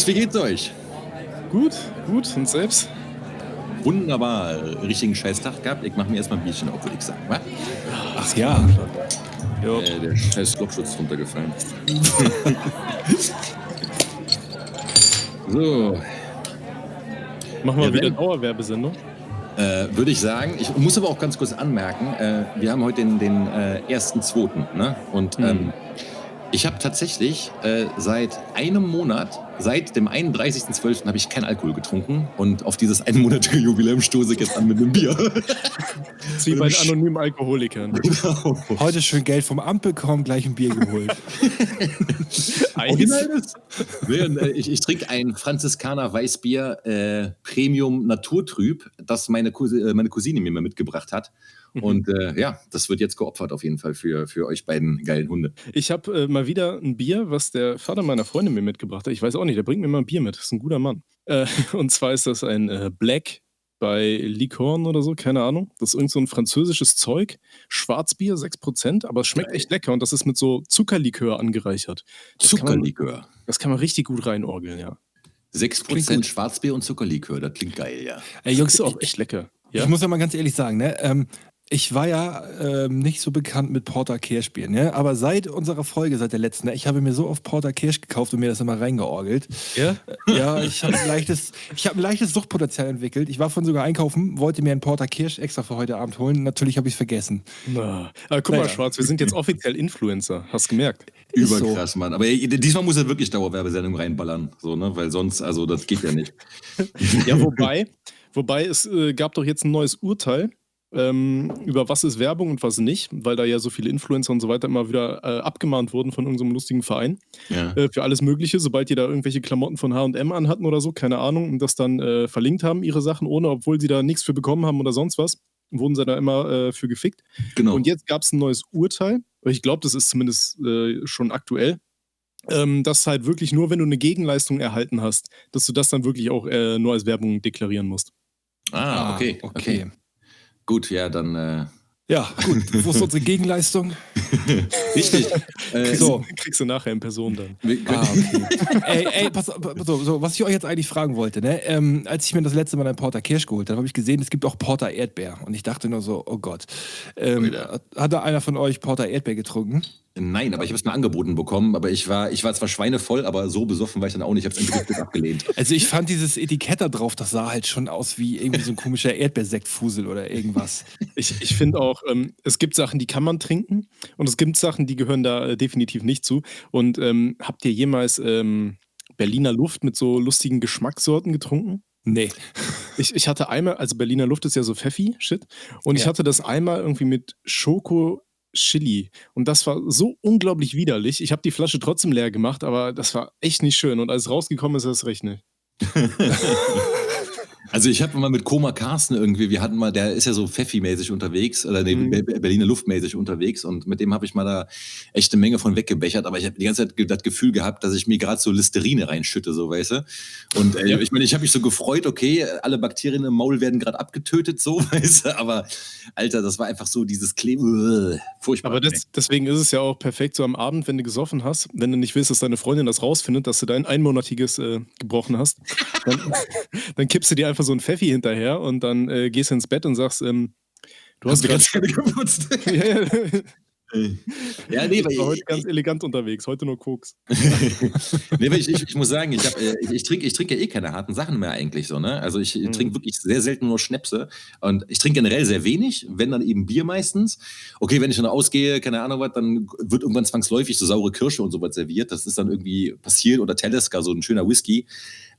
Jungs, wie geht's euch? Gut, gut. Und selbst? Wunderbar. Richtigen scheiß Tag gehabt. Ich mache mir erstmal ein Bierchen auf, würde ich sagen. Wa? Ach ja. Ja. Äh, der scheiß Lochschutz runtergefallen. so. Machen wir Ja, wieder Dauerwerbesendung. Äh, würde ich sagen. Ich muss aber auch ganz kurz anmerken, äh, wir haben heute den, den äh, ersten, zweiten. Ne? Und Mhm. ähm, ich habe tatsächlich äh, seit einem Monat, seit dem 31.12. habe ich keinen Alkohol getrunken. Und auf dieses einmonatige Jubiläum stoße ich jetzt an mit einem Bier. Wie bei den anonymen Alkoholikern. genau. Heute schön Geld vom Amt bekommen, gleich ein Bier geholt. Original ist? Nee, und, äh, ich, ich trinke ein Franziskaner Weißbier äh, Premium Naturtrüb, das meine, Cousi- äh, meine Cousine mir mal mitgebracht hat. Mhm. Und äh, ja, das wird jetzt geopfert auf jeden Fall für, für euch beiden geilen Hunde. Ich habe äh, mal wieder ein Bier, was der Vater meiner Freundin mir mitgebracht hat. Ich weiß auch nicht, der bringt mir mal ein Bier mit. Das ist ein guter Mann. Äh, und zwar ist das ein äh, Black bei Licorne oder so, keine Ahnung. Das ist irgend so ein französisches Zeug. Schwarzbier, 6%, aber es schmeckt echt lecker und das ist mit so Zuckerlikör angereichert. Das kann man- Zuckerlikör. Das kann man richtig gut reinorgeln, ja. 6% Schwarzbier und Zuckerlikör, das klingt geil, ja. Ey, Das Jungs, ist auch echt lecker. Ja? ich muss ja mal ganz ehrlich sagen, ne? Ähm, ich war ja ähm, nicht so bekannt mit Porter Kirsch Bier, ne? Aber seit unserer Folge, seit der letzten, ne, ich habe mir so oft Porter Kirsch gekauft und mir das immer reingeorgelt. ja? Ja, ich habe ein leichtes, ich habe ein leichtes Suchtpotenzial entwickelt. Ich war von sogar einkaufen, wollte mir einen Porter Kirsch extra für heute Abend holen. Natürlich habe ich es vergessen. Na. Aber guck mal, Naja. Schwarz, wir sind jetzt offiziell Influencer. Hast gemerkt? Ist so. Überkrass, Mann. Aber ey, diesmal muss er wirklich Dauerwerbesendung reinballern, so, ne? Weil sonst, also das geht ja nicht. Ja, wobei, wobei es äh, gab doch jetzt ein neues Urteil ähm, über was ist Werbung und was nicht, weil da ja so viele Influencer und so weiter immer wieder äh, abgemahnt wurden von irgendeinem lustigen Verein Ja. äh, für alles Mögliche, sobald die da irgendwelche Klamotten von H&M anhatten oder so, keine Ahnung, und das dann äh, verlinkt haben, ihre Sachen, ohne, obwohl sie da nichts für bekommen haben oder sonst was, wurden sie da immer äh, für gefickt. Genau. Und jetzt gab es ein neues Urteil, ich glaube, das ist zumindest äh, schon aktuell, ähm, dass halt wirklich nur, wenn du eine Gegenleistung erhalten hast, dass du das dann wirklich auch äh, nur als Werbung deklarieren musst. ah, okay, okay. Gut, ja, dann äh, Ja, gut. Wo ist unsere Gegenleistung? richtig. äh, So. Kriegst du nachher in Person dann. Ah, okay. ey, ey, pass auf, pass auf, so, was ich euch jetzt eigentlich fragen wollte, ne? Ähm, als ich mir das letzte Mal einen Porter Kirsch geholt habe, habe ich gesehen, es gibt auch Porter Erdbeer. Und ich dachte nur so, oh Gott. Ähm, hat da einer von euch Porter Erdbeer getrunken? Nein, aber ich habe es mir angeboten bekommen, aber ich war, ich war zwar schweinevoll, aber so besoffen war ich dann auch nicht. Ich habe es abgelehnt. Also ich fand dieses Etikett da drauf, das sah halt schon aus wie irgendwie so ein komischer Erdbeersektfusel oder irgendwas. Ich, ich finde auch, ähm, es gibt Sachen, die kann man trinken und es gibt Sachen, die gehören da äh, definitiv nicht zu. Und ähm, habt ihr jemals ähm, Berliner Luft mit so lustigen Geschmackssorten getrunken? Nee. Ich, ich hatte einmal, also Berliner Luft ist ja so Pfeffi-Shit. Und ich Ja. hatte das einmal irgendwie mit Schoko. Chili. Und das war so unglaublich widerlich. Ich habe die Flasche trotzdem leer gemacht, aber das war echt nicht schön. Und als es rausgekommen ist, das recht nicht. Also ich habe mal mit Koma Carsten irgendwie, wir hatten mal, der ist ja so Pfeffi-mäßig unterwegs, oder nee, Mhm. Be- Berliner Luftmäßig unterwegs und mit dem habe ich mal da echt eine Menge von weggebechert, aber ich habe die ganze Zeit das Gefühl gehabt, dass ich mir gerade so Listerine reinschütte, so weißt du. Und äh, ich meine, ich habe mich so gefreut, okay, alle Bakterien im Maul werden gerade abgetötet, so, weißt du, aber Alter, das war einfach so dieses Kleben, furchtbar. Aber das, deswegen ist es ja auch perfekt so am Abend, wenn du gesoffen hast, wenn du nicht willst, dass deine Freundin das rausfindet, dass du dein einmonatiges äh, gebrochen hast, dann, dann kippst du dir einfach so ein Pfeffi hinterher und dann äh, gehst du ins Bett und sagst, ähm, du hast ganz gerne geputzt. ja, ja, ja, nee, ich war weil heute ganz elegant unterwegs, heute nur Koks. nee, aber ich, ich, ich muss sagen, ich, hab, äh, ich, ich trinke ich trink ja eh keine harten Sachen mehr eigentlich so, ne? Also ich Mhm. trinke wirklich sehr selten nur Schnäpse und ich trinke generell sehr wenig, wenn dann eben Bier meistens. Okay, wenn ich dann ausgehe, keine Ahnung was, dann wird irgendwann zwangsläufig so saure Kirsche und sowas serviert. Das ist dann irgendwie passiert oder Talisker, so ein schöner Whisky.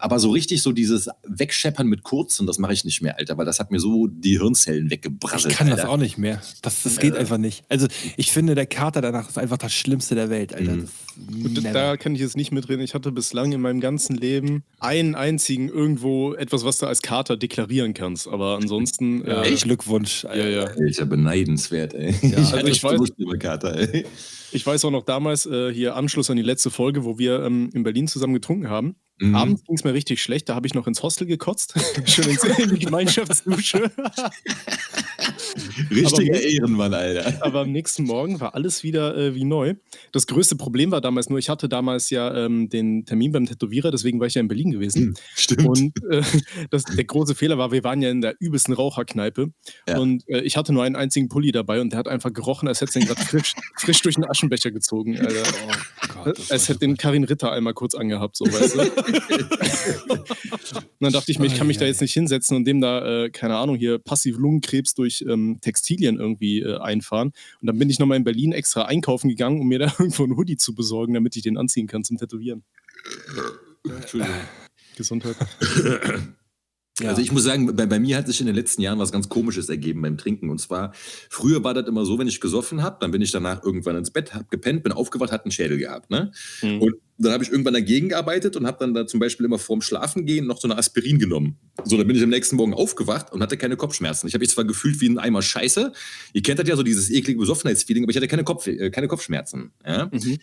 Aber so richtig so dieses Wegscheppern mit kurzen, das mache ich nicht mehr, Alter, weil das hat mir so die Hirnzellen Ich weggebrasselt. kann das Alter. auch nicht mehr. Das, das geht Ja. einfach nicht. Also ich finde, der Kater danach ist einfach das Schlimmste der Welt, Alter. Mhm. Das, Und never. da kann ich jetzt nicht mitreden. Ich hatte bislang in meinem ganzen Leben einen einzigen irgendwo etwas, was du als Kater deklarieren kannst. Aber ansonsten. ja, äh, Glückwunsch. ja, ja. Ist ja beneidenswert, ey. Ja, ich also ich weiß- über Kater, ey. Ich weiß auch noch damals, äh, hier Anschluss an die letzte Folge, wo wir ähm, in Berlin zusammen getrunken haben. Mhm. Abends ging es mir richtig schlecht, da habe ich noch ins Hostel gekotzt. Schön in die Gemeinschaftsdusche. Richtiger aber, Ehrenmann, Alter. Aber am nächsten Morgen war alles wieder äh, wie neu. Das größte Problem war damals nur, ich hatte damals ja ähm, den Termin beim Tätowierer, deswegen war ich ja in Berlin gewesen. Hm, stimmt. Und äh, das, der große Fehler war, wir waren ja in der übelsten Raucherkneipe ja. und äh, ich hatte nur einen einzigen Pulli dabei und der hat einfach gerochen, als hätte es ihn gerade frisch, frisch durch den Aschenbecher gezogen. Alter. Oh Gott, als hätte den Karin Ritter einmal kurz angehabt, so weißt du. Und dann dachte ich mir, ich kann mich da jetzt nicht hinsetzen und dem da, äh, keine Ahnung, hier passiv Lungenkrebs durch ähm, Textilien irgendwie äh, einfahren. Und dann bin ich nochmal in Berlin extra einkaufen gegangen, um mir da irgendwo einen Hoodie zu besorgen, damit ich den anziehen kann zum Tätowieren. Entschuldigung. Gesundheit. Ja. Also ich muss sagen, bei, bei, mir hat sich in den letzten Jahren was ganz Komisches ergeben beim Trinken. Und zwar, früher war das immer so, wenn ich gesoffen habe, dann bin ich danach irgendwann ins Bett, hab gepennt, bin aufgewacht, hatte einen Schädel gehabt. Ne? Mhm. Und dann habe ich irgendwann dagegen gearbeitet und habe dann da zum Beispiel immer vorm Schlafengehen noch so eine Aspirin genommen. So, dann bin ich am nächsten Morgen aufgewacht und hatte keine Kopfschmerzen. Ich habe mich zwar gefühlt wie ein Eimer Scheiße. Ihr kennt das ja so, dieses eklige Besoffenheitsfeeling, aber ich hatte keine, Kopf, äh, keine Kopfschmerzen. Ja? Mhm.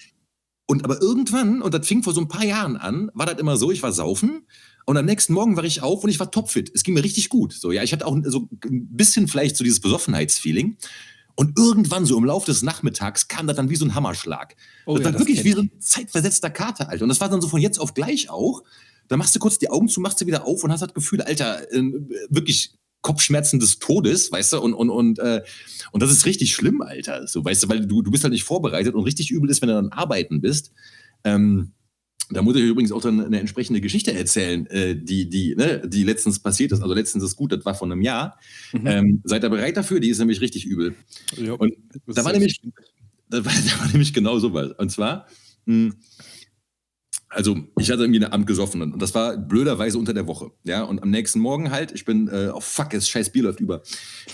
Und aber irgendwann, und das fing vor so ein paar Jahren an, war das immer so, ich war saufen und am nächsten Morgen war ich auf und ich war topfit. Es ging mir richtig gut. So, ja, ich hatte auch so ein bisschen vielleicht so dieses Besoffenheitsfeeling. Und irgendwann, so im Laufe des Nachmittags, kam das dann wie so ein Hammerschlag. Oh, das ja, war das wirklich wie so ein zeitversetzter Kater, Alter. Und das war dann so von jetzt auf gleich auch. Da machst du kurz die Augen zu, machst du wieder auf und hast das Gefühl, Alter, äh, wirklich Kopfschmerzen des Todes, weißt du, und, und, und, äh, und das ist richtig schlimm, Alter. So, weißt du, weil du, du bist halt nicht vorbereitet und richtig übel ist, wenn du dann arbeiten bist. Ähm, da muss ich übrigens auch dann eine entsprechende Geschichte erzählen, äh, die, die, ne, die letztens passiert ist. Also letztens ist gut, das war vor einem Jahr. Mhm. Ähm, seid ihr bereit dafür? Die ist nämlich richtig übel. Ja, und da war, nämlich, da, war, da war nämlich genau sowas. Und zwar, mh, hm, also ich hatte irgendwie eine Amt gesoffen und das war blöderweise unter der Woche. Ja, und am nächsten Morgen halt, ich bin, äh, oh fuck, das scheiß Bier läuft über.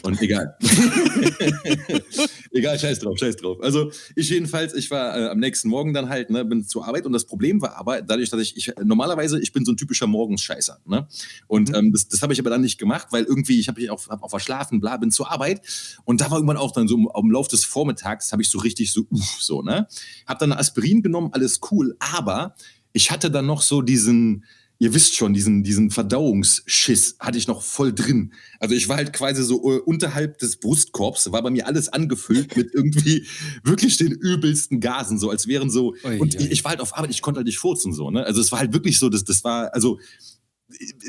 Und egal. egal, scheiß drauf, scheiß drauf. Also ich jedenfalls, ich war äh, am nächsten Morgen dann halt, ne, bin zur Arbeit und das Problem war aber, dadurch, dass ich, ich normalerweise, ich bin so ein typischer Morgensscheißer. Ne? Und mhm. ähm, das, das habe ich aber dann nicht gemacht, weil irgendwie, ich habe mich auch, hab auch verschlafen, bla, bin zur Arbeit und da war irgendwann auch dann so im, im Lauf des Vormittags, habe ich so richtig so, uff, so, ne? Hab dann Aspirin genommen, alles cool, aber ich hatte dann noch so diesen, ihr wisst schon, diesen, diesen Verdauungsschiss hatte ich noch voll drin. Also ich war halt quasi so uh, unterhalb des Brustkorbs, war bei mir alles angefüllt mit irgendwie wirklich den übelsten Gasen, so als wären so, oi, und. Ich, ich war halt auf Arbeit, ich konnte halt nicht furzen, so, ne? Also es war halt wirklich so, das, das war, also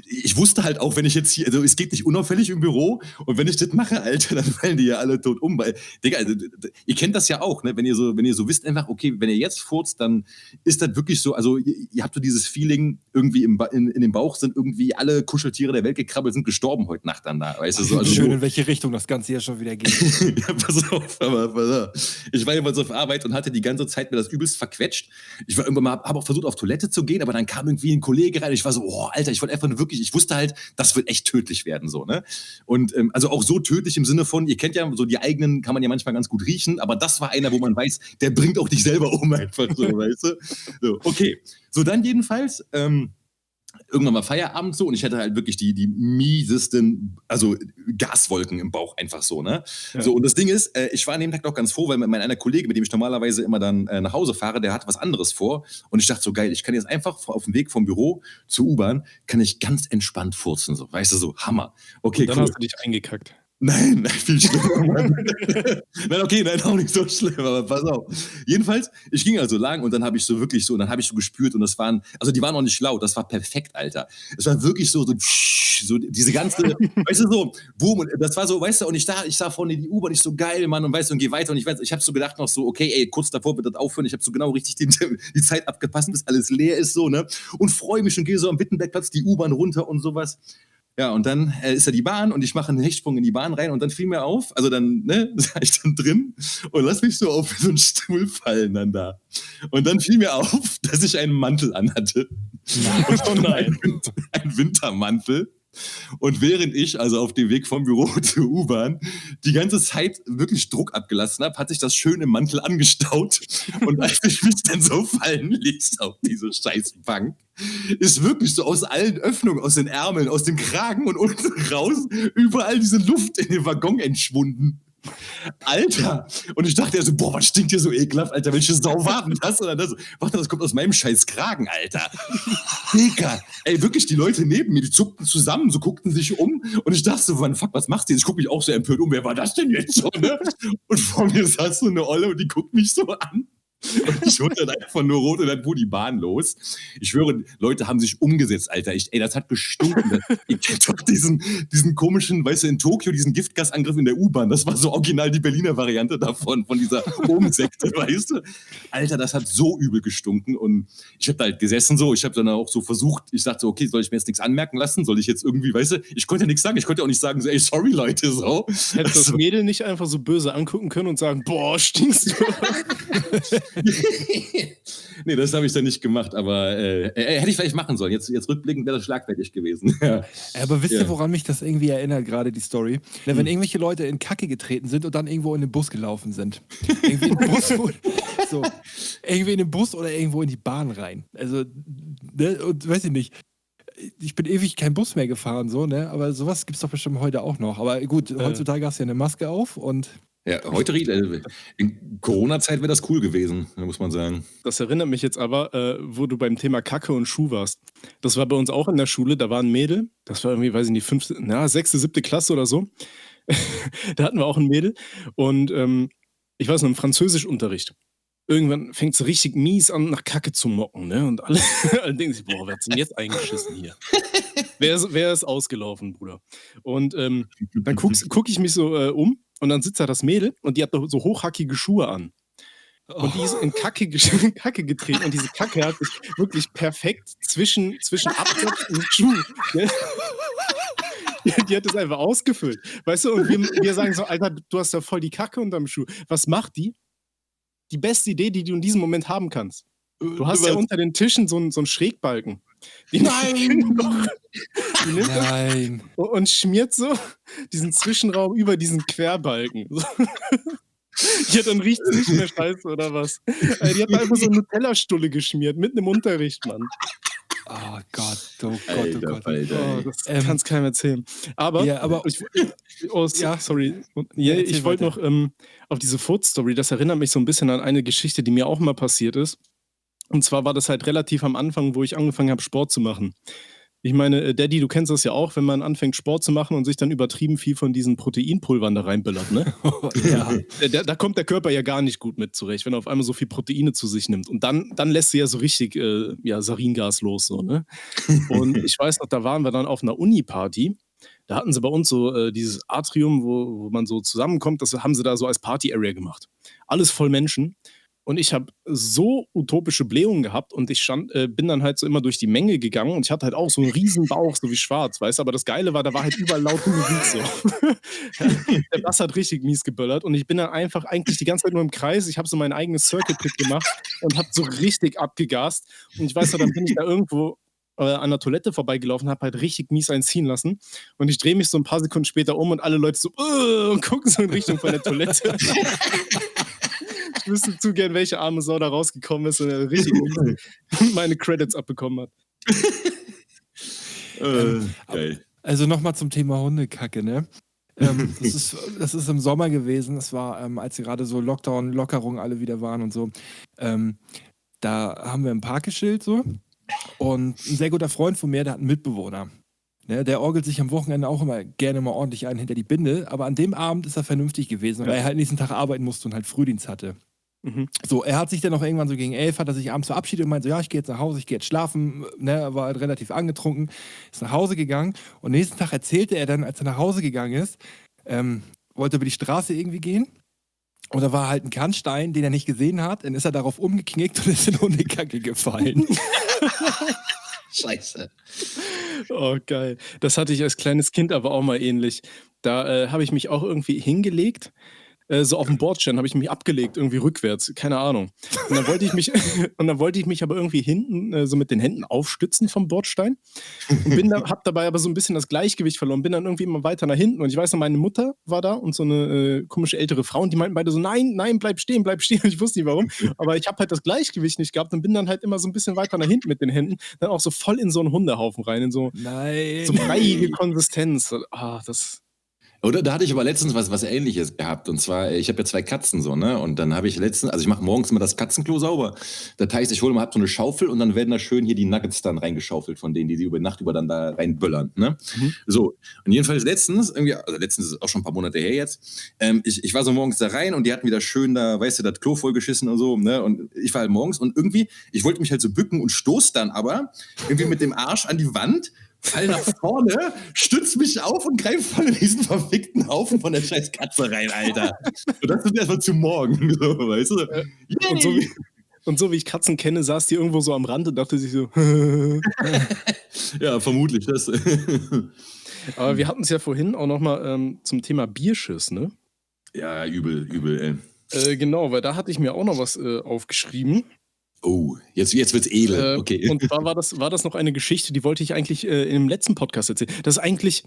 ich wusste halt auch, wenn ich jetzt hier, also es geht nicht unauffällig im Büro und wenn ich das mache, Alter, dann fallen die ja alle tot um, weil, Digga, also, ihr kennt das ja auch, ne, wenn ihr so, wenn ihr so wisst einfach, okay, wenn ihr jetzt furzt, dann ist das wirklich so, also ihr, ihr habt so dieses Feeling, irgendwie im in, in dem Bauch sind irgendwie alle Kuscheltiere der Welt gekrabbelt, sind gestorben heute Nacht dann da, weißt du, so. Also Schön, in welche Richtung das Ganze ja schon wieder geht. ja, pass auf, aber pass auf. Ich war jeweils auf Arbeit und hatte die ganze Zeit mir das übelst verquetscht. Ich war irgendwann mal, habe auch versucht auf Toilette zu gehen, aber dann kam irgendwie ein Kollege rein und ich war so, oh, Alter, ich wollte einfach nur wirklich, ich wusste halt, das wird echt tödlich werden, so, ne? Und ähm, also auch so tödlich im Sinne von, ihr kennt ja so die eigenen, kann man ja manchmal ganz gut riechen, aber das war einer, wo man weiß, der bringt auch dich selber um, einfach so, weißt du? So, okay. So, dann jedenfalls, ähm, irgendwann mal Feierabend so und ich hatte halt wirklich die, die miesesten, also Gaswolken im Bauch einfach so, ne? Ja. So, und das Ding ist, äh, ich war an dem Tag noch ganz froh, weil mein einer Kollege, mit dem ich normalerweise immer dann äh, nach Hause fahre, der hat was anderes vor und ich dachte so, geil, ich kann jetzt einfach auf dem Weg vom Büro zur U-Bahn, kann ich ganz entspannt furzen, so, weißt du, so, Hammer. Okay, und dann cool. hast du dich eingekackt. Nein, nein, viel schlimmer. nein, okay, nein, auch nicht so schlimm, aber pass auf. Jedenfalls, ich ging also lang und dann habe ich so wirklich so, und dann habe ich so gespürt und das waren, also die waren auch nicht laut, das war perfekt, Alter. Es war wirklich so, so, so diese ganze, weißt du, so, boom, und das war so, weißt du, und ich da, ich sah vorne die U-Bahn, ich so geil, Mann, und weißt du, und geh weiter und ich weiß, ich habe so gedacht noch so, okay, ey, kurz davor wird das aufhören, ich habe so genau richtig die, die Zeit abgepasst, bis alles leer ist, so, ne, und freue mich und gehe so am Wittenbergplatz die U-Bahn runter und sowas. Ja, und dann äh, ist da die Bahn und ich mache einen Hechtsprung in die Bahn rein und dann fiel mir auf, also dann, ne, sah ich dann drin und lass mich so auf so einen Stuhl fallen dann da. Und dann fiel mir auf, dass ich einen Mantel anhatte. Nein. Und nein. Ein, ein Wintermantel. Und während ich also auf dem Weg vom Büro zur U-Bahn die ganze Zeit wirklich Druck abgelassen habe, hat sich das schön im Mantel angestaut. Und als ich mich dann so fallen ließ auf diese scheiß Bank, ist wirklich so aus allen Öffnungen, aus den Ärmeln, aus dem Kragen und unten raus überall diese Luft in den Waggon entschwunden. Alter! Und ich dachte ja so, boah, was stinkt hier so ekelhaft, Alter, welche Sau war denn das oder das? Warte, das kommt aus meinem scheiß Kragen, Alter. Digga! Ey, wirklich, die Leute neben mir, die zuckten zusammen, so guckten sich um und ich dachte so, wann, fuck, was du jetzt? Ich guck mich auch so empört um, wer war das denn jetzt so, ne? Und vor mir saß so eine Olle und die guckt mich so an. Und ich wurde dann einfach nur rot und dann fuhr die Bahn los. Ich schwöre, Leute haben sich umgesetzt, Alter. Ich, ey, das hat gestunken. Ihr kennt doch diesen, diesen komischen, weißt du, in Tokio, diesen Giftgasangriff in der U-Bahn. Das war so original die Berliner Variante davon, von dieser Umsekte, weißt du? Alter, das hat so übel gestunken. Und ich habe da halt gesessen so. Ich habe dann auch so versucht, ich dachte so, okay, soll ich mir jetzt nichts anmerken lassen? Soll ich jetzt irgendwie, weißt du, ich konnte ja nichts sagen. Ich konnte auch nicht sagen, so, ey, sorry, Leute, so. Hättest das Also- Mädel nicht einfach so böse angucken können und sagen, boah, stinkst du. nee, das habe ich dann nicht gemacht, aber äh, äh, hätte ich vielleicht machen sollen. Jetzt, jetzt rückblickend wäre das schlagfertig gewesen. Ja. Aber wisst Ja. ihr, woran mich das irgendwie erinnert, gerade die Story? Wenn irgendwelche Leute in Kacke getreten sind und dann irgendwo in den Bus gelaufen sind. Irgendwie in den Bus, so, irgendwie in den Bus oder irgendwo in die Bahn rein. Also, ne, und weiß ich nicht. Ich bin ewig kein Bus mehr gefahren, so, ne? Aber sowas gibt es doch bestimmt heute auch noch. Aber gut, heutzutage hast du ja eine Maske auf und Ja, heute, äh, in Corona-Zeit wäre das cool gewesen, muss man sagen. Das erinnert mich jetzt aber, äh, wo du beim Thema Kacke und Schuh warst. Das war bei uns auch in der Schule, da war ein Mädel, das war irgendwie, weiß ich nicht, fünfte, na, sechste, siebte Klasse oder so. da hatten wir auch ein Mädel und ähm, ich weiß noch, im Französischunterricht. Irgendwann fängt es richtig mies an, nach Kacke zu mocken, ne? Und alle, alle denken sich, boah, wer hat's denn jetzt eingeschissen hier? wer, ist, wer ist ausgelaufen, Bruder? Und ähm, dann gucke guck ich mich so äh, um und dann sitzt da das Mädel und die hat so hochhackige Schuhe an. Und die ist in Kacke, gesch- in Kacke getreten und diese Kacke hat sich wirklich perfekt zwischen, zwischen Absatz und Schuh. ne? Die, hat das einfach ausgefüllt. Weißt du, und wir, wir sagen so, Alter, du hast ja voll die Kacke unterm Schuh. Was macht die? Die beste Idee, die du in diesem Moment haben kannst. Du hast ja unter den Tischen so einen, so einen Schrägbalken. Die Nein! die nimmt nein. und schmiert so diesen Zwischenraum über diesen Querbalken. Ja, dann riecht es nicht mehr scheiße, oder was? Äh, Die hat einfach so eine Nutella-Stulle geschmiert, mitten im Unterricht, Mann. Oh Gott, oh Gott, oh Alter, Gott. Alter. Oh, das Ähm, kann es keinem erzählen. Aber, Ja, aber- ich, oh, Ja. sorry. Ja, ich wollte noch ähm, auf diese Food-Story, das erinnert mich so ein bisschen an eine Geschichte, die mir auch mal passiert ist. Und zwar war das halt relativ am Anfang, wo ich angefangen habe, Sport zu machen. Ich meine, äh, Daddy, du kennst das ja auch, wenn man anfängt, Sport zu machen und sich dann übertrieben viel von diesen Proteinpulvern da reinbillert, ne? ja. Äh, Da, da kommt der Körper ja gar nicht gut mit zurecht, wenn er auf einmal so viel Proteine zu sich nimmt. Und dann, dann lässt sie ja so richtig äh, ja, Saringas los. So, ne? Und ich weiß noch, da waren wir dann auf einer Uni-Party. Da hatten sie bei uns so äh, dieses Atrium, wo, wo man so zusammenkommt. Das haben sie da so als Party-Area gemacht. Alles voll Menschen. Und ich habe so utopische Blähungen gehabt und ich stand, äh, bin dann halt so immer durch die Menge gegangen und ich hatte halt auch so einen riesen Bauch, so wie schwarz, weißt du, aber das Geile war, da war halt überall laute Musik so. Der Bass hat richtig mies geböllert und ich bin dann einfach eigentlich die ganze Zeit nur im Kreis. Ich habe so mein eigenes Circuit-Pit gemacht und habe so richtig abgegast. Und ich weiß noch, dann bin ich da irgendwo äh, an der Toilette vorbeigelaufen, habe halt richtig mies einziehen lassen. Und ich drehe mich so ein paar Sekunden später um und alle Leute so "Äh", und gucken so in Richtung von der Toilette. ich wüsste zu gern, welche arme Sau da rausgekommen ist und äh, richtig meine Credits abbekommen hat. Äh, geil. Also nochmal zum Thema Hundekacke, ne? ähm, das, ist, das ist im Sommer gewesen. Das war, ähm, als gerade so Lockdown, Lockerungen alle wieder waren und so. Ähm, da haben wir ein Park geschillt so. Und ein sehr guter Freund von mir, der hat einen Mitbewohner. Ne, der orgelt sich am Wochenende auch immer gerne mal ordentlich ein hinter die Binde. Aber an dem Abend ist er vernünftig gewesen, weil er halt nächsten Tag arbeiten musste und halt Frühdienst hatte. Mhm. So, er hat sich dann auch irgendwann so gegen elf, hat er sich abends verabschiedet und meinte so, ja, ich gehe jetzt nach Hause, ich gehe jetzt schlafen. Ne, er war halt relativ angetrunken, ist nach Hause gegangen und nächsten Tag erzählte er dann, als er nach Hause gegangen ist, ähm, wollte über die Straße irgendwie gehen und da war halt ein Kannstein, den er nicht gesehen hat, dann ist er darauf umgeknickt und ist in Hundekacke gefallen. Scheiße. Oh, geil. Das hatte ich als kleines Kind aber auch mal ähnlich. Da äh, habe ich mich auch irgendwie hingelegt. Äh, so auf dem Bordstein habe ich mich abgelegt, irgendwie rückwärts, keine Ahnung. Und dann wollte ich mich, und dann wollte ich mich aber irgendwie hinten äh, so mit den Händen aufstützen vom Bordstein und bin da, habe dabei aber so ein bisschen das Gleichgewicht verloren, bin dann irgendwie immer weiter nach hinten und ich weiß noch, meine Mutter war da und so eine äh, komische ältere Frau und die meinten beide so, nein, nein, bleib stehen, bleib stehen. Und ich wusste nicht warum, aber ich habe halt das Gleichgewicht nicht gehabt und bin dann halt immer so ein bisschen weiter nach hinten mit den Händen, dann auch so voll in so einen Hundehaufen rein, in so, Nein. so breiige Konsistenz. Ah, das. Oder da hatte ich aber letztens was, was ähnliches gehabt. Und zwar, ich habe ja zwei Katzen so, ne? Und dann habe ich letztens, also ich mache morgens immer das Katzenklo sauber. Das heißt, ich hole mal hab so eine Schaufel und dann werden da schön hier die Nuggets dann reingeschaufelt von denen, die sie über Nacht über dann da reinböllern. Ne? Mhm. So. Und jedenfalls letztens, irgendwie, also letztens ist auch schon ein paar Monate her jetzt, ähm, ich, ich war so morgens da rein und die hatten wieder schön da, weißt du, das Klo vollgeschissen und so, ne? Und ich war halt morgens und irgendwie, ich wollte mich halt so bücken und stoß dann aber irgendwie mit dem Arsch an die Wand fall nach vorne, stütz mich auf und greif voll in diesen verfickten Haufen von der scheiß Katze rein, Alter. Und das ist erstmal zu morgen, so, weißt du? Und so, wie, und so wie ich Katzen kenne, saß die irgendwo so am Rand und dachte sich so. ja, vermutlich das. Aber wir hatten es ja vorhin auch nochmal ähm, zum Thema Bierschiss, ne? Ja, übel, übel, ey. Äh, genau, weil da hatte ich mir auch noch was äh, aufgeschrieben. Oh, jetzt, jetzt wird's edel. Äh, okay. Und zwar war das, war das noch eine Geschichte, die wollte ich eigentlich äh, im letzten Podcast erzählen. Das ist eigentlich,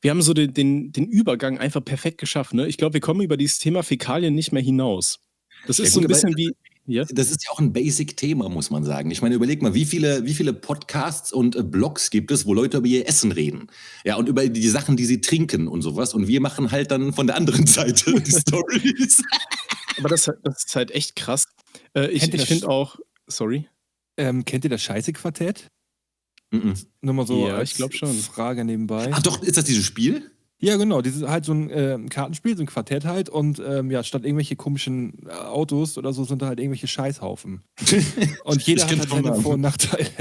wir haben so den, den, den Übergang einfach perfekt geschafft. Ne? Ich glaube, wir kommen über dieses Thema Fäkalien nicht mehr hinaus. Das ist ja, so ein bisschen wie. Ja? Das ist ja auch ein Basic-Thema, muss man sagen. Ich meine, überleg mal, wie viele, wie viele Podcasts und äh, Blogs gibt es, wo Leute über ihr Essen reden? Ja, und über die Sachen, die sie trinken und sowas. Und wir machen halt dann von der anderen Seite die Stories. Aber das, das ist halt echt krass. Äh, ich ich finde auch, Sorry? Ähm, kennt ihr das Scheiße-Quartett? Mm -mm. Nur mal so ja, ich glaube schon. Frage nebenbei. Ach doch, ist das dieses Spiel? Ja, genau. Das ist halt so ein äh, Kartenspiel, so ein Quartett halt. Und ähm, ja, statt irgendwelche komischen äh, Autos oder so sind da halt irgendwelche Scheißhaufen. und jeder hat halt seine Vor- und Nachteile.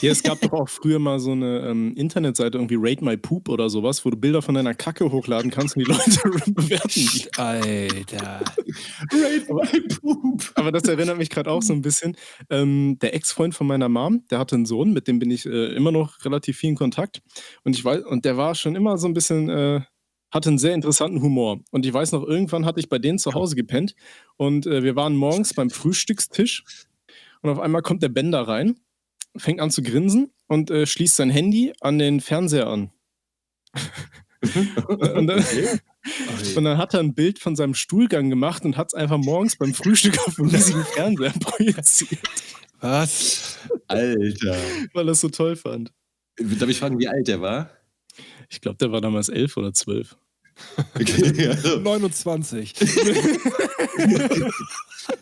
Ja, es gab doch auch früher mal so eine ähm, Internetseite, irgendwie Rate My Poop oder sowas, wo du Bilder von deiner Kacke hochladen kannst und die Leute bewerten die. Alter. Rate My Poop. Aber das erinnert mich gerade auch so ein bisschen. Ähm, der Ex-Freund von meiner Mom, der hatte einen Sohn, mit dem bin ich äh, immer noch relativ viel in Kontakt. Und ich weiß, und der war schon immer so ein bisschen äh, hatte einen sehr interessanten Humor. Und ich weiß noch, irgendwann hatte ich bei denen zu Hause gepennt und äh, wir waren morgens beim Frühstückstisch und auf einmal kommt der Bender rein, fängt an zu grinsen und äh, schließt sein Handy an den Fernseher an. und, dann, und, dann, hat er ein Bild von seinem Stuhlgang gemacht und hat es einfach morgens beim Frühstück auf dem riesigen Fernseher projiziert. Was? Alter. Weil er es so toll fand. Darf ich fragen, wie alt er war? Ich glaube, der war damals elf oder zwölf. Okay, also. 29.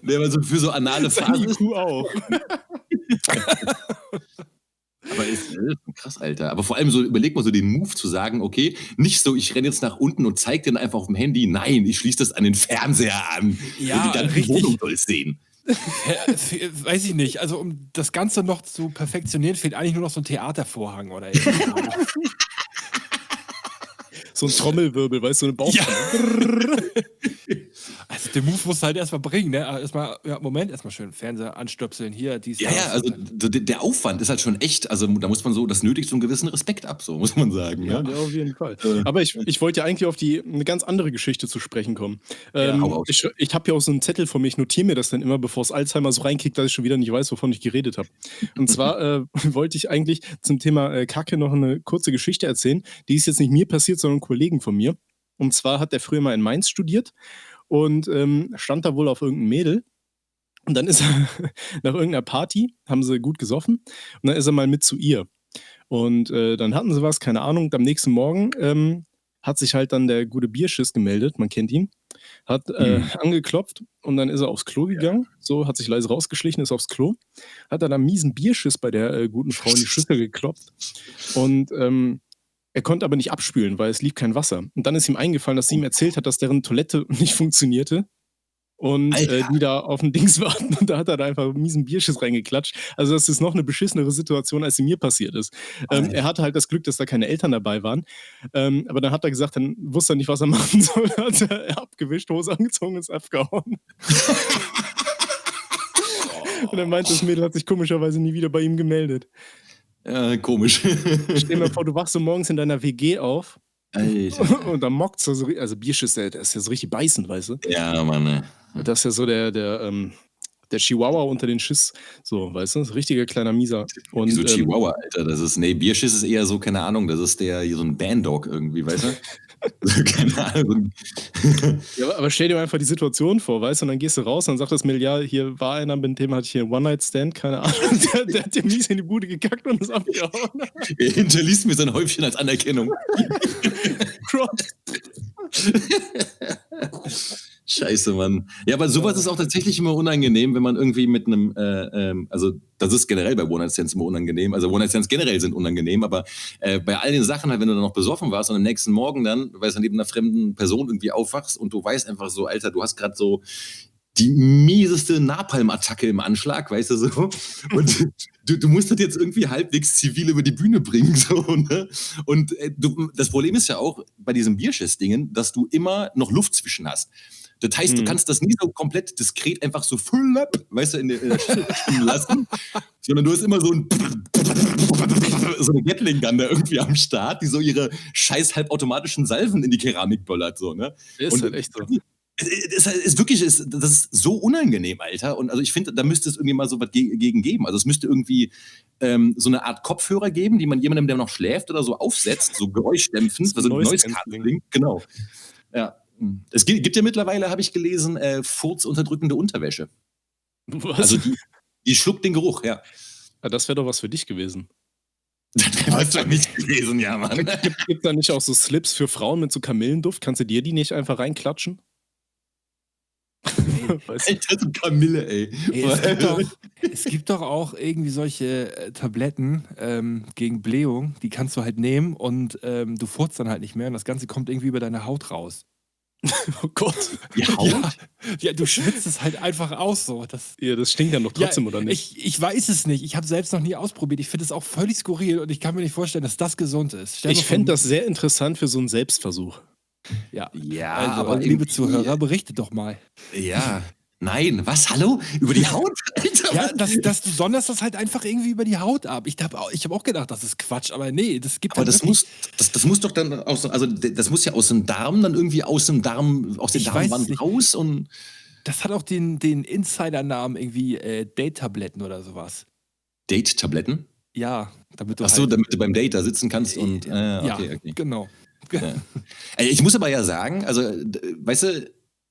der war so für so anale Phasen. IQ auch. Aber ist krass, Alter. Aber vor allem so, überleg mal so den Move zu sagen, okay, nicht so, ich renne jetzt nach unten und zeig den einfach auf dem Handy. Nein, ich schließe das an den Fernseher an. Ja, die ganze richtig. Wohnung soll es sehen. weiß ich nicht. Also, um das Ganze noch zu perfektionieren, fehlt eigentlich nur noch so ein Theatervorhang oder irgendwas. So ein Trommelwirbel, weißt du, so eine Bauch. Ja. den Move musst du halt erstmal bringen, ne? Erstmal, ja, Moment, erstmal schön Fernseher anstöpseln, hier, dies, Ja, ja, also der Aufwand ist halt schon echt, also da muss man so, das nötigt so einen gewissen Respekt ab, so muss man sagen. Ja, ja. auf jeden Fall. Äh. Aber ich, ich wollte ja eigentlich auf die eine ganz andere Geschichte zu sprechen kommen. Ähm, ja, ich ich habe ja auch so einen Zettel von mir, ich notiere mir das dann immer, bevor es Alzheimer so reinkriegt, dass ich schon wieder nicht weiß, wovon ich geredet habe. Und zwar äh, wollte ich eigentlich zum Thema äh, Kacke noch eine kurze Geschichte erzählen. Die ist jetzt nicht mir passiert, sondern Kollegen von mir. Und zwar hat er früher mal in Mainz studiert und ähm, stand da wohl auf irgendeinem Mädel. Und dann ist er nach irgendeiner Party, haben sie gut gesoffen, und dann ist er mal mit zu ihr. Und äh, dann hatten sie was, keine Ahnung. Am nächsten Morgen ähm, hat sich halt dann der gute Bierschiss gemeldet, man kennt ihn, hat äh, mhm. angeklopft und dann ist er aufs Klo gegangen, ja. so hat sich leise rausgeschlichen, ist aufs Klo, hat dann einen miesen Bierschiss bei der äh, guten Frau in die Schüssel geklopft und ähm, er konnte aber nicht abspülen, weil es lief kein Wasser. Und dann ist ihm eingefallen, dass sie ihm erzählt hat, dass deren Toilette nicht funktionierte. Und äh, die da auf den Dings warten und da hat er da einfach einen miesen Bierschiss reingeklatscht. Also, das ist noch eine beschissenere Situation, als sie mir passiert ist. Ähm, er hatte halt das Glück, dass da keine Eltern dabei waren. Ähm, aber dann hat er gesagt, dann wusste er nicht, was er machen soll. hat er abgewischt, Hose angezogen und ist abgehauen. und er meinte, das Mädel hat sich komischerweise nie wieder bei ihm gemeldet. Ja, komisch. Stell dir mal vor, du wachst so morgens in deiner WG auf. Alter. Und dann mockt so, also Bierschiss, der, der ist ja so richtig beißend, weißt du? Ja, Mann. Ne. Das ist ja so der, der, ähm, der Chihuahua unter den Schiss, so, weißt du? Richtiger kleiner Mieser. Und, Wieso ähm, Chihuahua, Alter? Das ist, nee, Bierschiss ist eher so, keine Ahnung, das ist der, so ein Banddog irgendwie, weißt du? Keine Ahnung. ja, aber stell dir einfach die Situation vor, weißt du, und dann gehst du raus und dann sagt das Mail, ja, hier war einer, mit dem hatte ich hier einen One-Night-Stand, keine Ahnung, der, der, hat dir mies in die Bude gekackt und ist abgehauen. Er hinterließ mir sein Häufchen als Anerkennung. Scheiße, Mann. Ja, aber sowas ist auch tatsächlich immer unangenehm, wenn man irgendwie mit einem, äh, ähm, also das ist generell bei One-Night-Stands immer unangenehm. Also One-Night-Stands generell sind unangenehm, aber äh, bei all den Sachen halt, wenn du dann noch besoffen warst und am nächsten Morgen dann, weil du neben einer fremden Person irgendwie aufwachst und du weißt einfach so, Alter, du hast gerade so die mieseste Napalm-Attacke im Anschlag, weißt du so. Und du, du musst das jetzt irgendwie halbwegs zivil über die Bühne bringen. So, ne? Und äh, du, das Problem ist ja auch bei diesen Bierschiss-Dingen, dass du immer noch Luft zwischen hast. Das heißt, mhm. du kannst das nie so komplett diskret einfach so full up, weißt du, in der, in der spielen lassen, sondern du hast immer so ein so eine Gatling Gun da irgendwie am Start, die so ihre scheiß halbautomatischen Salven in die Keramik böllert, so, ne? Ist Und, halt echt so. Es ist, ist wirklich, ist, das ist so unangenehm, Alter. Und also ich finde, da müsste es irgendwie mal so was ge gegen geben. Also es müsste irgendwie ähm, so eine Art Kopfhörer geben, die man jemandem, der noch schläft oder so aufsetzt, so geräuschdämpfend, also Noise Cancelling. Genau. Ja. Es gibt, gibt ja mittlerweile, habe ich gelesen, äh, furzunterdrückende Unterwäsche. Was? Also die, die schluckt den Geruch, ja. ja das wäre doch was für dich gewesen. Das hast du nicht gelesen, ja, Mann. Gibt, es da nicht auch so Slips für Frauen mit so Kamillenduft? Kannst du dir die nicht einfach reinklatschen? Alter, so Kamille, ey. ey es, gibt doch, es, gibt doch, auch irgendwie solche äh, Tabletten ähm, gegen Blähung, die kannst du halt nehmen und ähm, du furzt dann halt nicht mehr und das Ganze kommt irgendwie über deine Haut raus. Oh Gott. Die Haut? Ja, ja, du schwitzt es halt einfach aus so. Das, ja, das stinkt dann noch trotzdem, ja, oder nicht? Ich, ich weiß es nicht. Ich habe selbst noch nie ausprobiert. Ich finde es auch völlig skurril und ich kann mir nicht vorstellen, dass das gesund ist. Stell ich fände das sehr interessant für so einen Selbstversuch. Ja, ja also, aber liebe Zuhörer, berichtet doch mal. Ja, Nein, was? Hallo? Über die Haut? Alter, ja, das, das, du sonderst das halt einfach irgendwie über die Haut ab. Ich habe ich hab auch gedacht, das ist Quatsch, aber nee, das gibt Aber das muss, das, das muss doch dann aus, also das muss ja aus dem Darm dann irgendwie aus dem Darm, aus der Darmwand raus und. Das hat auch den, den Insider-Namen irgendwie äh, Date-Tabletten oder sowas. Date-Tabletten? Ja, damit du. Ach so, halt, damit du beim Date da sitzen kannst und. Äh, okay, ja, okay. genau. Ja. Ich muss aber ja sagen, also, weißt du,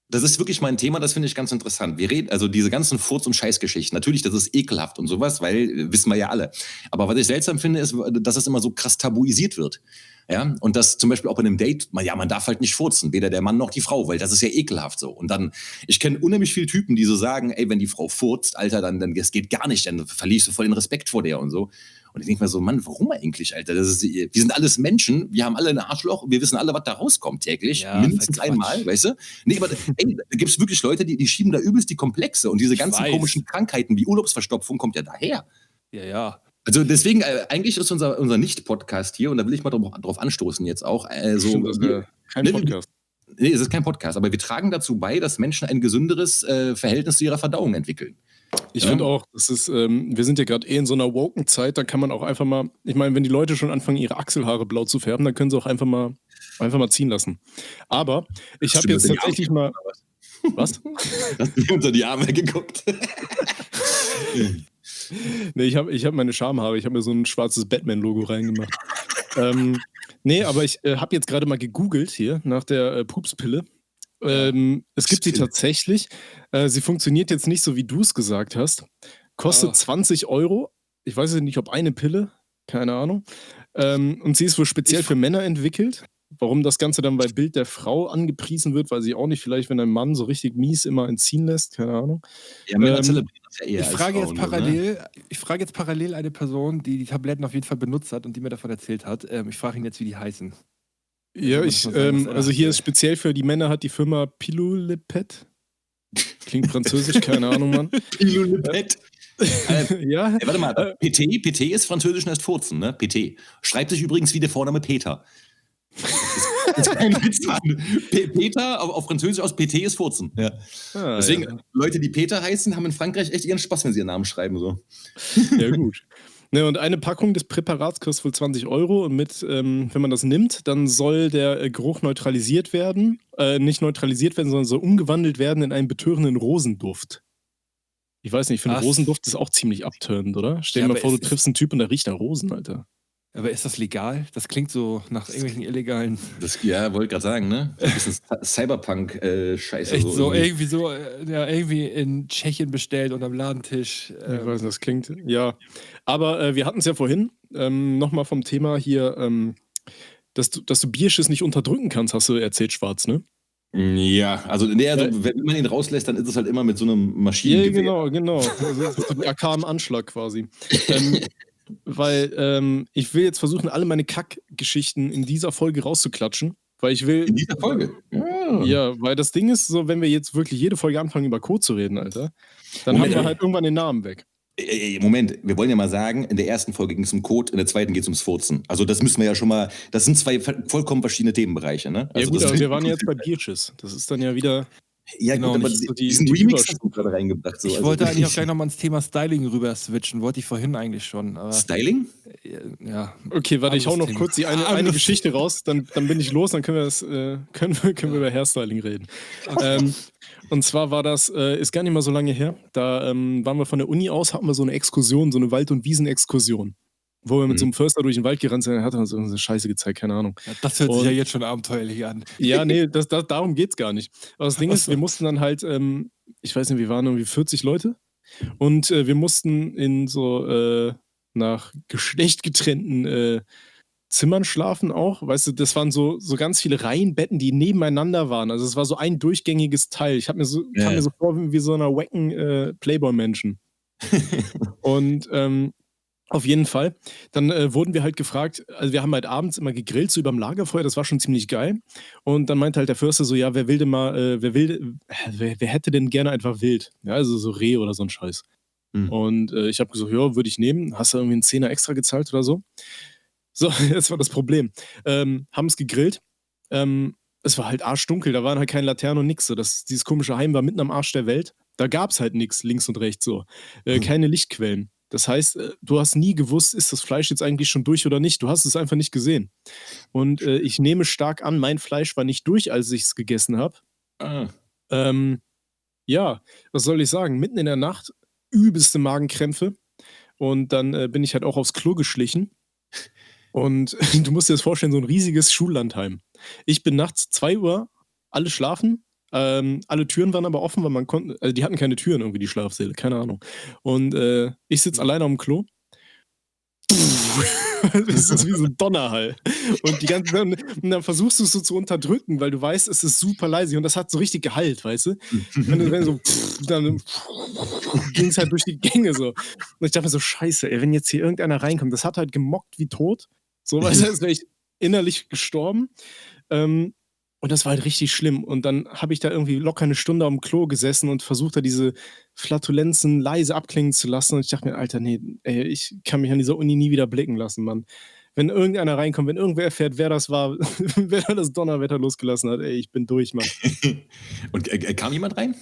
das ist wirklich mein Thema, das finde ich ganz interessant. Wir reden, also diese ganzen Furz- und Scheißgeschichten, natürlich, das ist ekelhaft und sowas, weil äh, wissen wir ja alle. Aber was ich seltsam finde, ist, dass es immer so krass tabuisiert wird. Ja, und das zum Beispiel auch bei einem Date, man, ja, man darf halt nicht furzen, weder der Mann noch die Frau, weil das ist ja ekelhaft so. Und dann, ich kenne unheimlich viele Typen, die so sagen, ey, wenn die Frau furzt, Alter, dann, dann, das geht gar nicht, dann verlierst du voll den Respekt vor der und so. Und ich denke mir so, Mann, warum eigentlich, Alter? Das ist, wir sind alles Menschen, wir haben alle ein Arschloch, wir wissen alle, was da rauskommt täglich, ja, mindestens einmal, weißt du? Nee, aber ey, da gibt es wirklich Leute, die, die schieben da übelst die Komplexe und diese ganzen komischen Krankheiten wie Urlaubsverstopfung kommt ja daher. Ja, ja. Also deswegen, äh, eigentlich ist unser, unser Nicht-Podcast hier, und da will ich mal drauf, drauf anstoßen jetzt auch. Äh, so, Stimmt, wir, kein ne, Podcast. Nee, es ist kein Podcast, aber wir tragen dazu bei, dass Menschen ein gesünderes äh, Verhältnis zu ihrer Verdauung entwickeln. Ich ja. finde auch, das ist, ähm, wir sind ja gerade eh in so einer woken Zeit, da kann man auch einfach mal, ich meine, wenn die Leute schon anfangen, ihre Achselhaare blau zu färben, dann können sie auch einfach mal, einfach mal ziehen lassen. Aber ich habe jetzt tatsächlich mal. Was? Hast du unter die Arme geguckt? nee, ich habe ich hab meine Schamhaare, ich habe mir so ein schwarzes Batman-Logo reingemacht. ähm, nee, aber ich äh, habe jetzt gerade mal gegoogelt hier nach der äh, Pupspille ähm, es gibt sie tatsächlich. Äh, sie funktioniert jetzt nicht so, wie du es gesagt hast. Kostet ah. 20 Euro. Ich weiß nicht, ob eine Pille. Keine Ahnung. Ähm, und sie ist wohl speziell ich für Männer entwickelt. Warum das Ganze dann bei Bild der Frau angepriesen wird, weiß ich auch nicht. Vielleicht, wenn ein Mann so richtig mies immer entziehen lässt, keine Ahnung. Ja, ähm, ja eher ich frage, jetzt parallel, ne? ich frage jetzt parallel eine Person, die die Tabletten auf jeden Fall benutzt hat und die mir davon erzählt hat. Ähm, ich frage ihn jetzt, wie die heißen. Ja, ich, ähm, also hier ist speziell für die Männer hat die Firma Pilulepet. Klingt französisch, keine Ahnung, Mann. Pilulepet. äh, ja. Ey, warte mal, äh, PT, PT ist französisch heißt Furzen, ne? PT. Schreibt sich übrigens wie der Vorname Peter. Das ist kein Witz, Mann. Peter auf, auf, Französisch aus PT ist Furzen. Ja. Ah, Deswegen, ja. Leute, die Peter heißen, haben in Frankreich echt ihren Spaß, wenn sie ihren Namen schreiben. So. Ja, gut. Ne, und eine Packung des Präparats kostet wohl 20 Euro und mit, ähm, wenn man das nimmt, dann soll der äh, Geruch neutralisiert werden. Äh, nicht neutralisiert werden, sondern soll umgewandelt werden in einen betörenden Rosenduft. Ich weiß nicht, ich finde Rosenduft ist auch ziemlich abtörend, oder? Stell dir ja, mal vor, du triffst einen Typ und der riecht nach Rosen, Alter. Aber ist das legal? Das klingt so nach irgendwelchen illegalen. Das, ja, wollte gerade sagen, ne? Ein bisschen Cyberpunk-Scheiße. Echt so, so irgendwie. so, äh, ja, irgendwie in Tschechien bestellt und am Ladentisch. Ähm. Ich weiß nicht, das klingt, ja. Aber äh, wir hatten es ja vorhin, ähm, nochmal vom Thema hier, ähm, dass du, dass du Bierschiss nicht unterdrücken kannst, hast du erzählt, Schwarz, ne? Ja, also, nee, also Ja. wenn man ihn rauslässt, dann ist es halt immer mit so einem Maschinengewehr. Ja, genau, genau. Also, das ist ein AK im Anschlag quasi. ähm, weil ähm, ich will jetzt versuchen, alle meine Kackgeschichten in dieser Folge rauszuklatschen. Weil ich will. In dieser Folge. Ja. Ja, weil das Ding ist, so, wenn wir jetzt wirklich jede Folge anfangen, über Code zu reden, Alter, dann Moment, haben wir halt irgendwann den Namen weg. Moment, wir wollen ja mal sagen, in der ersten Folge ging es um Code, in der zweiten geht es ums Furzen. Also das müssen wir ja schon mal, das sind zwei vollkommen verschiedene Themenbereiche, ne? Ja, Also gut, das aber wir waren ja jetzt bei Bierschiss. Das ist dann ja wieder. Ja, Genau, gut, aber so die- diesen die Remix hast du gerade reingebracht. So. Ich also wollte eigentlich auch gleich nochmal ins Thema Styling rüber switchen. Wollte ich vorhin eigentlich schon. Aber, Styling? ja. Okay, warte, ich hau noch Anderes kurz die eine, Thema. eine Geschichte raus, dann, dann bin ich los, dann können wir, das, äh, können wir, können wir über Hairstyling reden. Ähm, und zwar war das, äh, ist gar nicht mal so lange her, da ähm, waren wir von der Uni aus, hatten wir so eine Exkursion, so eine Wald- und Wiesenexkursion, wo wir mit Mhm. so einem Förster durch den Wald gerannt sind, hat uns irgendeine Scheiße gezeigt, keine Ahnung. Ja, Das hört sich Und- ja jetzt schon abenteuerlich an. Ja, nee, das, das, darum geht's gar nicht. Aber das Ding ist, so. wir mussten dann halt, ähm, ich weiß nicht, wir waren irgendwie 40 Leute und äh, wir mussten in so äh, nach Geschlecht getrennten äh, Zimmern schlafen auch. Weißt du, das waren so, so ganz viele Reihenbetten, die nebeneinander waren. Also es war so ein durchgängiges Teil. Ich hab mir so, Ja. kam mir so vor wie, wie so einer wacken äh, Playboy-Menschen. Und ähm, auf jeden Fall. Dann äh, wurden wir halt gefragt, also wir haben halt abends immer gegrillt, so überm Lagerfeuer, das war schon ziemlich geil. Und dann meinte halt der Förster so, ja, wer will denn mal, äh, wer will, äh, wer, wer hätte denn gerne einfach wild? Ja, also so Reh oder so ein Scheiß. Hm. Und äh, ich habe gesagt, ja, würde ich nehmen. Hast du irgendwie einen Zehner extra gezahlt oder so? So, das war das Problem. Ähm, haben es gegrillt. Ähm, es war halt arschdunkel, da waren halt keine Laternen und nix. So, das, dieses komische Heim war mitten am Arsch der Welt. Da gab es halt nichts links und rechts so. Äh, Hm. keine Lichtquellen. Das heißt, äh, du hast nie gewusst, ist das Fleisch jetzt eigentlich schon durch oder nicht. Du hast es einfach nicht gesehen. Und äh, ich nehme stark an, mein Fleisch war nicht durch, als ich es gegessen habe. Ah. Ähm, ja, was soll ich sagen? Mitten in der Nacht übelste Magenkrämpfe. Und dann äh, bin ich halt auch aufs Klo geschlichen. Und du musst dir das vorstellen, so ein riesiges Schullandheim. Ich bin nachts 2 Uhr, alle schlafen. Ähm, alle Türen waren aber offen, weil man konnte, also die hatten keine Türen irgendwie, die Schlafsäle, keine Ahnung. Und äh, ich sitze alleine am Klo. das ist wie so ein Donnerhall. Und die ganze und dann versuchst du es so zu unterdrücken, weil du weißt, es ist super leise und das hat so richtig Gehalt, weißt du? Wenn du wenn so, dann ging es halt durch die Gänge so. Und ich dachte mir so, scheiße, ey, wenn jetzt hier irgendeiner reinkommt, das hat halt gemockt wie tot. So, weißt du, als wäre ich innerlich gestorben. Ähm, und das war halt richtig schlimm. Und dann habe ich da irgendwie locker eine Stunde am Klo gesessen und versucht da diese Flatulenzen leise abklingen zu lassen. Und ich dachte mir, Alter, nee, ey, ich kann mich an dieser Uni nie wieder blicken lassen, Mann. Wenn irgendeiner reinkommt, wenn irgendwer erfährt, wer das war, wer da das Donnerwetter losgelassen hat, ey, ich bin durch, Mann. Und äh, kam jemand rein?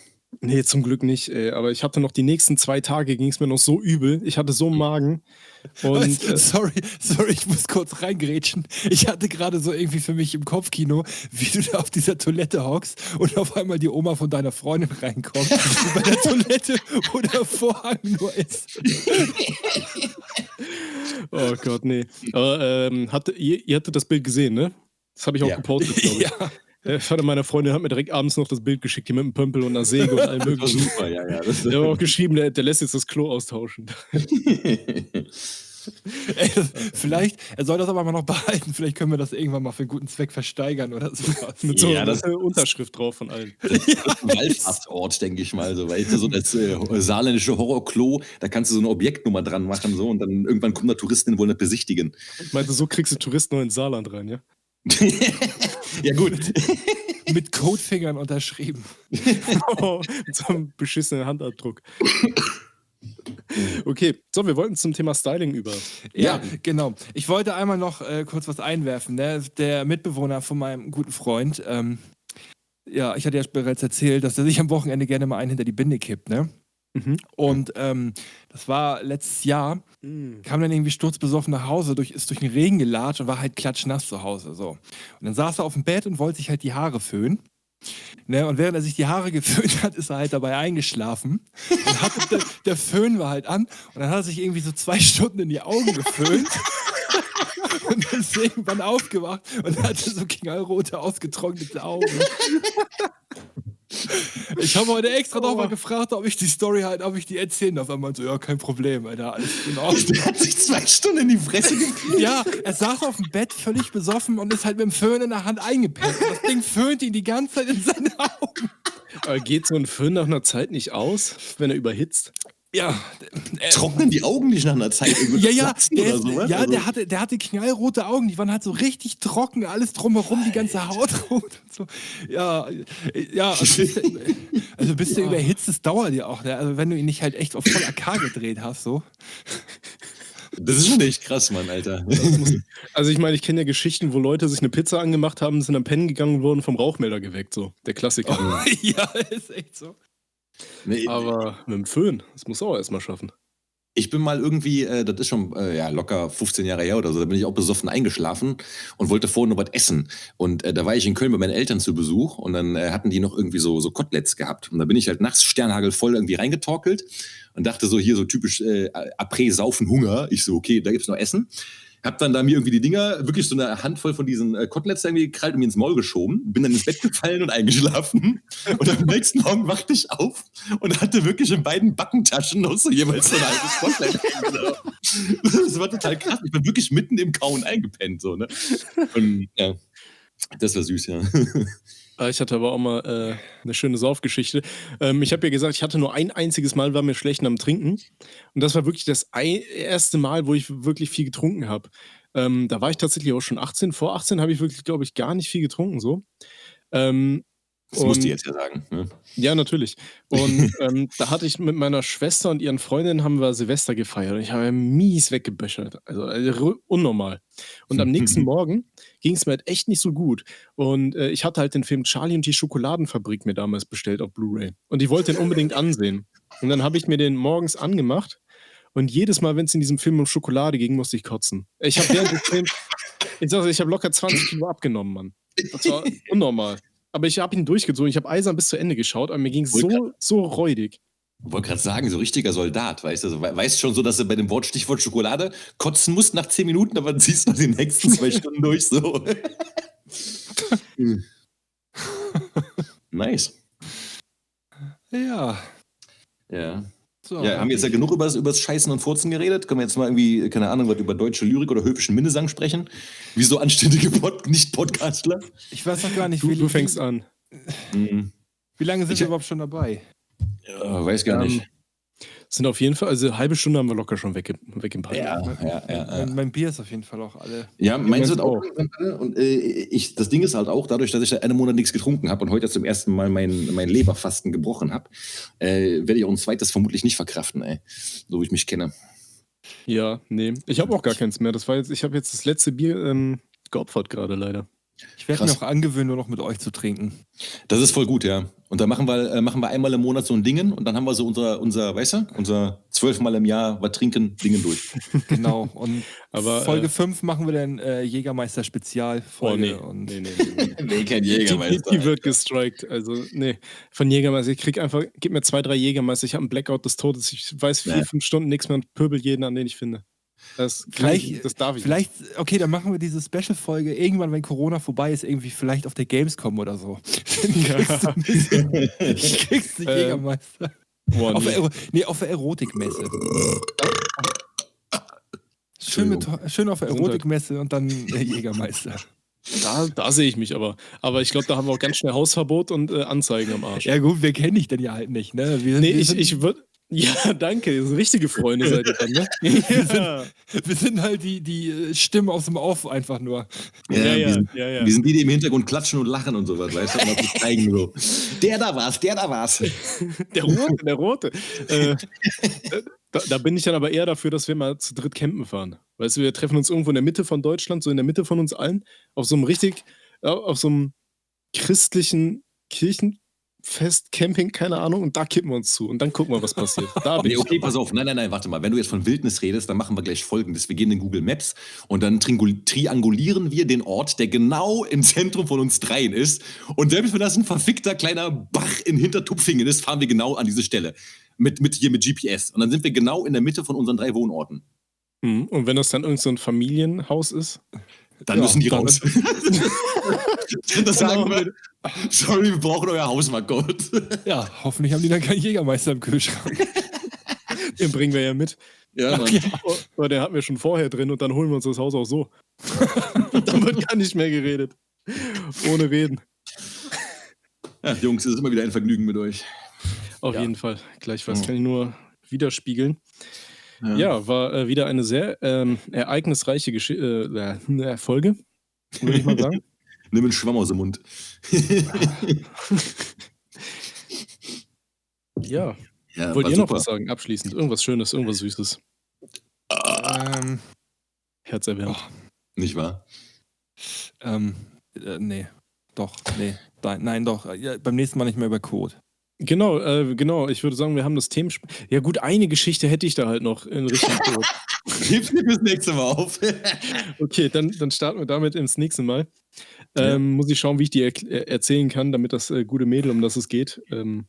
Nee, zum Glück nicht, ey. Aber ich hatte noch die nächsten zwei Tage, ging es mir noch so übel. Ich hatte so einen Magen. Und äh, sorry, sorry, ich muss kurz reingrätschen. Ich hatte gerade so irgendwie für mich im Kopfkino, wie du da auf dieser Toilette hockst und auf einmal die Oma von deiner Freundin reinkommt. bei der Toilette, wo der Vorhang nur ist. oh Gott, nee. Aber ähm, hatte, ihr, ihr hattet das Bild gesehen, ne? Das habe ich auch Ja. gepostet, glaube ich. ja. Der Vater meiner Freundin hat mir direkt abends noch das Bild geschickt, hier mit einem Pömpel und einer Säge und allem Das möglichen. super, ja, ja. Das, Der hat auch geschrieben, der, der lässt jetzt das Klo austauschen. Ey, das, vielleicht, er soll das aber mal noch behalten. Vielleicht können wir das irgendwann mal für einen guten Zweck versteigern oder sowas. Mit so Ja, das- einer Unterschrift drauf von allen. Das ist ein Wallfahrtsort, denke ich mal. So, weißt du, so das äh, saarländische Horrorklo, da kannst du so eine Objektnummer dran machen so, und dann irgendwann kommen da Touristen und wollen das besichtigen. Ich meinte, so kriegst du Touristen nur ins Saarland rein, ja? Ja, gut. Mit Codefingern unterschrieben. Mit so einem beschissenen Handabdruck. Okay, so, wir wollten zum Thema Styling über. Ja, Ja. genau. Ich wollte einmal noch äh, kurz was einwerfen. Ne? Der Mitbewohner von meinem guten Freund, ähm, ja, ich hatte ja bereits erzählt, dass er sich am Wochenende gerne mal einen hinter die Binde kippt. Ne? Mhm. Und ähm, das war letztes Jahr, kam dann irgendwie sturzbesoffen nach Hause, durch, ist durch den Regen gelatscht und war halt klatschnass zu Hause. So. Und dann saß er auf dem Bett und wollte sich halt die Haare föhnen. Ne, und während er sich die Haare geföhnt hat, ist er halt dabei eingeschlafen. Und hatte, der, der Föhn war halt an und dann hat er sich irgendwie so zwei Stunden in die Augen geföhnt. Und dann ist er irgendwann aufgewacht und hatte so knallrote, ausgetrocknete Augen. Ich habe heute extra Oh. nochmal gefragt, ob ich die Story halt, ob ich die erzählen darf. Er meinte so, ja, kein Problem, Alter, alles in Ordnung. Der hat sich zwei Stunden in die Fresse gekriegt. Ja, er saß auf dem Bett völlig besoffen und ist halt mit dem Föhn in der Hand eingepennt. Das Ding föhnt ihn die ganze Zeit in seine Augen. Aber geht so ein Föhn nach einer Zeit nicht aus, wenn er überhitzt? Ja, äh, Trocknen die Augen nicht nach einer Zeit irgendwie ja, ja, der, oder ist, sowas? ja Also- der, hatte, der hatte knallrote Augen, die waren halt so richtig trocken, alles drumherum, die ganze Haut rot und so. Ja, äh, ja, also also bis der überhitzt, das dauert ja auch. Ne? Also wenn du ihn nicht halt echt auf voll AK gedreht hast, so. Das ist schon echt krass, Mann, Alter. Also ich meine, ich kenne ja Geschichten, wo Leute sich eine Pizza angemacht haben, sind am Pennen gegangen und wurden vom Rauchmelder geweckt, so. Der Klassiker. ja, ist echt so. Nee, Aber mit dem Föhn, das muss auch erstmal schaffen. Ich bin mal irgendwie, äh, das ist schon äh, ja, locker 15 Jahre her oder so, da bin ich auch besoffen eingeschlafen und wollte vorher noch was essen. Und äh, da war ich in Köln bei meinen Eltern zu Besuch und dann äh, hatten die noch irgendwie so, so Koteletts gehabt. Und da bin ich halt nachts sternhagelvoll irgendwie reingetorkelt und dachte so, hier so typisch äh, Après, Saufen, Hunger. Ich so, okay, da gibt's noch Essen. Hab dann da mir irgendwie die Dinger, wirklich so eine Handvoll von diesen äh, Koteletts irgendwie gekrallt und mir ins Maul geschoben. Bin dann ins Bett gefallen und eingeschlafen. Und am nächsten Morgen wachte ich auf und hatte wirklich in beiden Backentaschen noch so jeweils so ein halbes Kotelett. das war total krass. Ich bin wirklich mitten im Kauen eingepennt. So, ne? Und ja, das war süß, ja. Ah, Ich hatte aber auch mal äh, eine schöne Saufgeschichte. Ähm, ich habe ja gesagt, ich hatte nur ein einziges Mal, war mir schlecht am Trinken. Und das war wirklich das erste Mal, wo ich wirklich viel getrunken habe. Ähm, da war ich tatsächlich auch schon 18. Vor 18 habe ich wirklich, glaube ich, gar nicht viel getrunken so. Ähm, Das musst du Und- jetzt ja sagen. Ne? ja, natürlich. Und ähm, da hatte ich mit meiner Schwester und ihren Freundinnen haben wir Silvester gefeiert. Und ich habe mies weggeböchert. Also, also unnormal. Und am nächsten Morgen ging es mir halt echt nicht so gut. Und äh, ich hatte halt den Film Charlie und die Schokoladenfabrik mir damals bestellt auf Blu-ray. Und ich wollte den unbedingt ansehen. Und dann habe ich mir den morgens angemacht. Und jedes Mal, wenn es in diesem Film um Schokolade ging, musste ich kotzen. Ich habe während des Films, ich sag, ich habe locker 20 Kilo abgenommen, Mann. Das war unnormal. Aber ich habe ihn durchgezogen. Ich habe eisern bis zu Ende geschaut, aber mir ging es so, so räudig. Ich wollte gerade sagen, so richtiger Soldat, weißt du? Also, we- weißt schon so, dass du bei dem Wort Stichwort Schokolade kotzen musst nach 10 Minuten, aber ziehst noch die nächsten zwei Stunden durch. So. nice. Ja. Ja. So, Ja, haben wir jetzt ja genug über das Scheißen und Furzen geredet. Können wir jetzt mal irgendwie, keine Ahnung, was über deutsche Lyrik oder höfischen Minnesang sprechen? Wie so anständige Pod Nicht-Podcastler. Ich weiß noch gar nicht, Du, wie, du fängst an. Hm. wie lange sind Ich- wir überhaupt schon dabei? Ja, weiß gar Ähm, nicht. Sind auf jeden Fall, also eine halbe Stunde haben wir locker schon wegge weggepackt. Ja, ja, ja. ja. Mein, mein Bier ist auf jeden Fall auch alle. Ja, meins wird auch. auch. Und äh, ich, das Ding ist halt auch, dadurch, dass ich seit einem Monat nichts getrunken habe und heute zum ersten Mal mein, mein Leberfasten gebrochen habe, äh, werde ich auch ein zweites vermutlich nicht verkraften, ey. So wie ich mich kenne. Ja, nee. Ich habe auch gar keins mehr. Das war jetzt, ich habe jetzt das letzte Bier ähm, geopfert gerade leider. Ich werde mir auch angewöhnen, nur noch mit euch zu trinken. Das ist voll gut, ja. Und da machen wir, äh, machen wir einmal im Monat so ein Dingen und dann haben wir so unser, unser weißt du, unser zwölfmal im Jahr was trinken, Dingen durch. Genau. Und Aber, Folge äh, 5 machen wir dann äh, Jägermeister Oh, nee. Und nee, nee, nee. nee, kein Die, die, die wird gestrikt. Also, nee. Von Jägermeister. Ich krieg einfach, gib mir zwei, drei Jägermeister. Ich habe einen Blackout des Todes. Ich weiß vier, Nee. fünf Stunden nichts mehr und pöbel jeden an, den ich finde. Das, Vielleicht- ich, das darf ich vielleicht, okay, dann machen wir diese Special-Folge irgendwann, wenn Corona vorbei ist, irgendwie vielleicht auf der Gamescom oder so. Bisschen- Kriegst du Ähm, Jägermeister. nicht. Boah, Auf nee. der, nee, auf der Erotikmesse. Schön, mit, schön auf der. Erotikmesse und dann äh, Jägermeister. Da, da sehe ich mich aber. Aber ich glaube, da haben wir auch ganz schnell Hausverbot und äh, Anzeigen am Arsch. Ja gut, wir kennen dich denn ja halt nicht, ne? Wir, nee, wir ich, ich würde. Ja, danke. So richtige Freunde seid ihr dann, ne? ja, wir sind halt die, die äh, Stimmen aus dem Off einfach nur. Ja, ja, wir, ja, sind, ja, ja. wir sind die, die im Hintergrund klatschen und lachen und sowas, weißt du? Und das zeigen so. Der da war's, der da war's. Der Rote, der Rote. äh, da, da bin ich dann aber eher dafür, dass wir mal zu dritt campen fahren. Weißt du, wir treffen uns irgendwo in der Mitte von Deutschland, so in der Mitte von uns allen, auf so einem richtig, auf so einem christlichen Kirchenfest, Camping, keine Ahnung, und da kippen wir uns zu und dann gucken wir, was passiert. Da bin Nee, ich okay, pass auf. Nein, nein, nein, warte mal. Wenn du jetzt von Wildnis redest, dann machen wir gleich folgendes. Wir gehen in Google Maps und dann triangul- triangulieren wir den Ort, der genau im Zentrum von uns dreien ist. Und selbst wenn das ein verfickter kleiner Bach in Hintertupfingen ist, fahren wir genau an diese Stelle. Mit, mit hier mit GPS. Und dann sind wir genau in der Mitte von unseren drei Wohnorten. Mhm. Und wenn das dann irgend so ein Familienhaus ist, Dann Ja, müssen die dann- raus. das sagen wir. Sorry, wir brauchen euer Hausmarktcode. Ja, hoffentlich haben die dann keinen Jägermeister im Kühlschrank. Den bringen wir ja mit. Ja, Mann. Oh, oh, den hatten wir schon vorher drin und dann holen wir uns das Haus auch so. dann wird gar nicht mehr geredet. Ohne Reden. ja, Jungs, es ist immer wieder ein Vergnügen mit euch. Auf Ja. jeden Fall. Gleichfalls Ja. kann ich nur widerspiegeln. Ja, war äh, wieder eine sehr ähm, ereignisreiche Gesch äh, äh, Folge, würde ich mal sagen. Nimm einen Schwamm aus dem Mund. ja. ja, Wollt ihr noch super. was sagen? Abschließend. Irgendwas Schönes, irgendwas Süßes. ähm, Herzerwärmend. Nicht wahr? ähm, äh, nee. Doch, nee. Nein, nein doch. Ja, beim nächsten Mal nicht mehr über Code. Genau, äh, genau. Ich würde sagen, wir haben das Thema. Ja, gut, eine Geschichte hätte ich da halt noch in Richtung Tod. Heb mir das nächste Mal auf. Okay, dann, dann starten wir damit ins nächste Mal. Ja. Ähm, Muss ich schauen, wie ich die erkl- äh, erzählen kann, damit das äh, gute Mädel, um das es geht, ähm,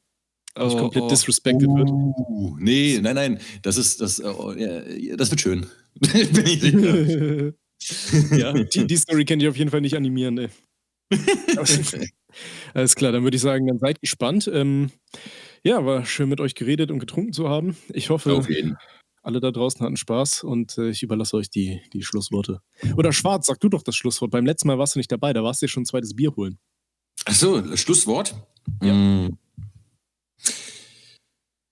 nicht Oh, komplett oh. disrespected wird. Uh, nee, nein, nein. Das ist, das, oh, ja, das wird schön. Bin ich sicher. ja, die, die Story kann ich auf jeden Fall nicht animieren, ey. Alles klar, dann würde ich sagen, dann seid gespannt. Ähm, ja, war schön mit euch geredet und getrunken zu haben. Ich hoffe, alle da draußen hatten Spaß und äh, ich überlasse euch die, die Schlussworte. Oder Schwarz, sag du doch das Schlusswort. Beim letzten Mal warst du nicht dabei, da warst du ja schon ein zweites Bier holen. Achso, Schlusswort. Ja. Mm.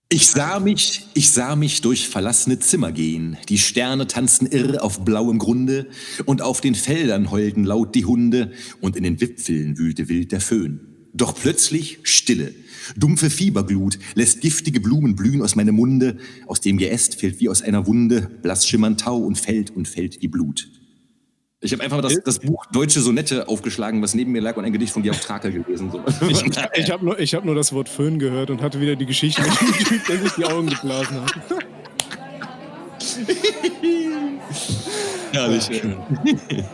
Ich sah mich, ich sah mich durch verlassene Zimmer gehen. Die Sterne tanzten irr auf blauem Grunde und auf den Feldern heulten laut die Hunde und in den Wipfeln wühlte wild der Föhn. Doch plötzlich Stille. Dumpfe Fieberglut lässt giftige Blumen blühen aus meinem Munde. Aus dem Geäst fällt wie aus einer Wunde blass schimmernd Tau und fällt und fällt wie Blut. Ich habe einfach das, das Buch Deutsche Sonette aufgeschlagen, was neben mir lag und ein Gedicht von Georg Trakel gewesen. So. Ich, ich habe nur, ich hab nur das Wort Föhn gehört und hatte wieder die Geschichte mit dem Typ, der sich die Augen geblasen hat. Herrlich. Ja.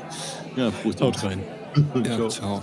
Ja, Prost. Haut rein. Ja, ciao. Ciao.